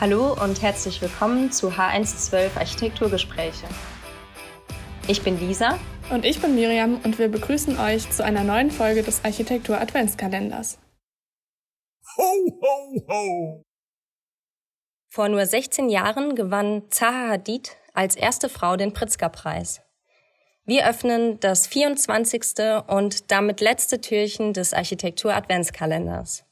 Hallo und herzlich willkommen zu H112 Architekturgespräche. Ich bin Lisa. Und ich bin Miriam und wir begrüßen euch zu einer neuen Folge des Architektur Adventskalenders. Ho, ho, ho! Vor nur 16 Jahren gewann Zaha Hadid als erste Frau den Pritzker-Preis. Wir öffnen das 24. und damit letzte Türchen des Architektur Adventskalenders.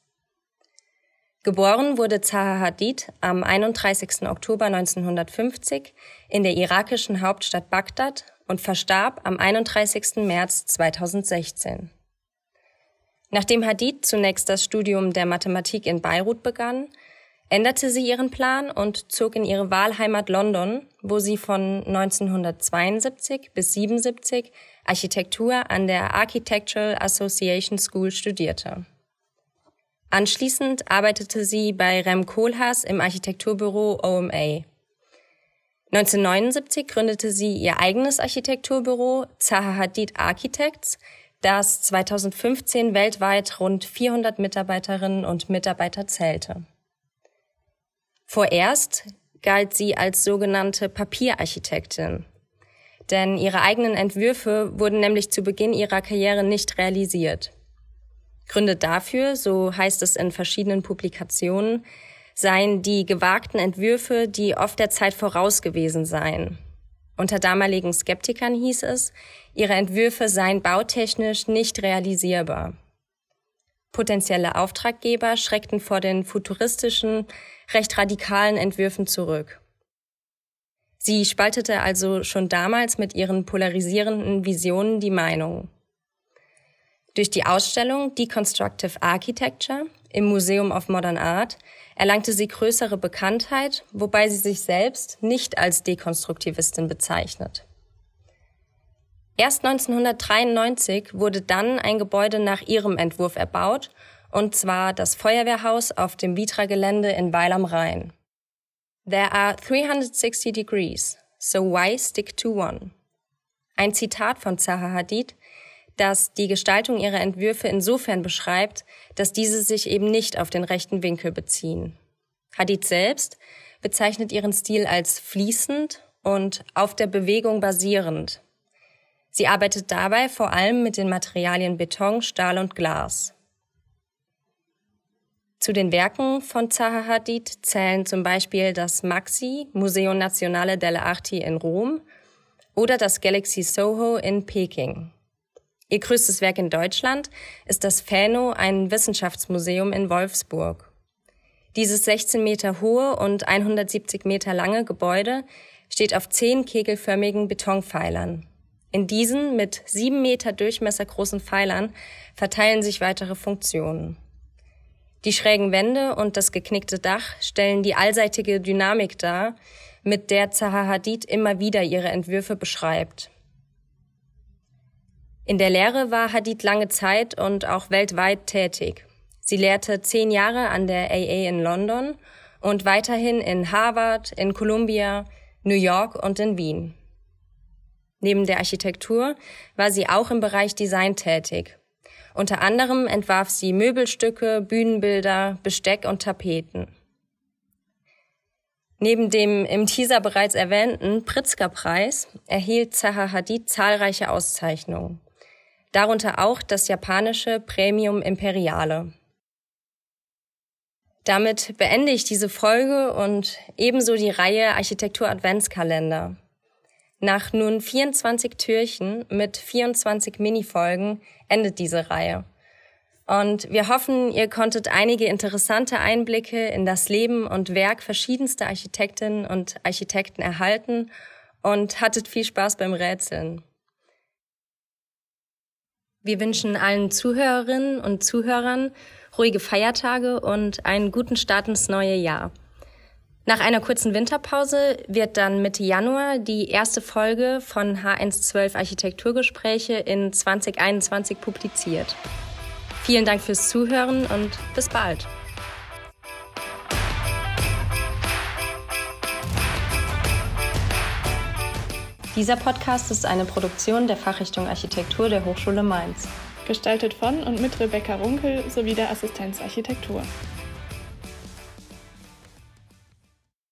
Geboren wurde Zaha Hadid am 31. Oktober 1950 in der irakischen Hauptstadt Bagdad und verstarb am 31. März 2016. Nachdem Hadid zunächst das Studium der Mathematik in Beirut begann, änderte sie ihren Plan und zog in ihre Wahlheimat London, wo sie von 1972 bis 77 Architektur an der Architectural Association School studierte. Anschließend arbeitete sie bei Rem Koolhaas im Architekturbüro OMA. 1979 gründete sie ihr eigenes Architekturbüro Zaha Hadid Architects, das 2015 weltweit rund 400 Mitarbeiterinnen und Mitarbeiter zählte. Vorerst galt sie als sogenannte Papierarchitektin, denn ihre eigenen Entwürfe wurden nämlich zu Beginn ihrer Karriere nicht realisiert. Gründe dafür, so heißt es in verschiedenen Publikationen, seien die gewagten Entwürfe, die oft der Zeit voraus gewesen seien. Unter damaligen Skeptikern hieß es, ihre Entwürfe seien bautechnisch nicht realisierbar. Potenzielle Auftraggeber schreckten vor den futuristischen, recht radikalen Entwürfen zurück. Sie spaltete also schon damals mit ihren polarisierenden Visionen die Meinung. Durch die Ausstellung Deconstructive Architecture im Museum of Modern Art erlangte sie größere Bekanntheit, wobei sie sich selbst nicht als Dekonstruktivistin bezeichnet. Erst 1993 wurde dann ein Gebäude nach ihrem Entwurf erbaut, und zwar das Feuerwehrhaus auf dem Vitra-Gelände in Weil am Rhein. There are 360 degrees, so why stick to one? Ein Zitat von Zaha Hadid, das die Gestaltung ihrer Entwürfe insofern beschreibt, dass diese sich eben nicht auf den rechten Winkel beziehen. Hadid selbst bezeichnet ihren Stil als fließend und auf der Bewegung basierend. Sie arbeitet dabei vor allem mit den Materialien Beton, Stahl und Glas. Zu den Werken von Zaha Hadid zählen zum Beispiel das Maxi Museo Nazionale delle Arti in Rom oder das Galaxy Soho in Peking. Ihr größtes Werk in Deutschland ist das Fäno, ein Wissenschaftsmuseum in Wolfsburg. Dieses 16 Meter hohe und 170 Meter lange Gebäude steht auf zehn kegelförmigen Betonpfeilern. In diesen mit sieben Meter Durchmesser großen Pfeilern verteilen sich weitere Funktionen. Die schrägen Wände und das geknickte Dach stellen die allseitige Dynamik dar, mit der Zaha Hadid immer wieder ihre Entwürfe beschreibt. In der Lehre war Hadid lange Zeit und auch weltweit tätig. Sie lehrte zehn Jahre an der AA in London und weiterhin in Harvard, in Columbia, New York und in Wien. Neben der Architektur war sie auch im Bereich Design tätig. Unter anderem entwarf sie Möbelstücke, Bühnenbilder, Besteck und Tapeten. Neben dem im Teaser bereits erwähnten Pritzker-Preis erhielt Zaha Hadid zahlreiche Auszeichnungen darunter auch das japanische Premium Imperiale. Damit beende ich diese Folge und ebenso die Reihe Architektur Adventskalender. Nach nun 24 Türchen mit 24 Minifolgen endet diese Reihe. Und wir hoffen, ihr konntet einige interessante Einblicke in das Leben und Werk verschiedenster Architektinnen und Architekten erhalten und hattet viel Spaß beim Rätseln. Wir wünschen allen Zuhörerinnen und Zuhörern ruhige Feiertage und einen guten Start ins neue Jahr. Nach einer kurzen Winterpause wird dann Mitte Januar die erste Folge von H112 Architekturgespräche in 2021 publiziert. Vielen Dank fürs Zuhören und bis bald. Dieser Podcast ist eine Produktion der Fachrichtung Architektur der Hochschule Mainz. Gestaltet von und mit Rebecca Runkel sowie der Assistenz Architektur.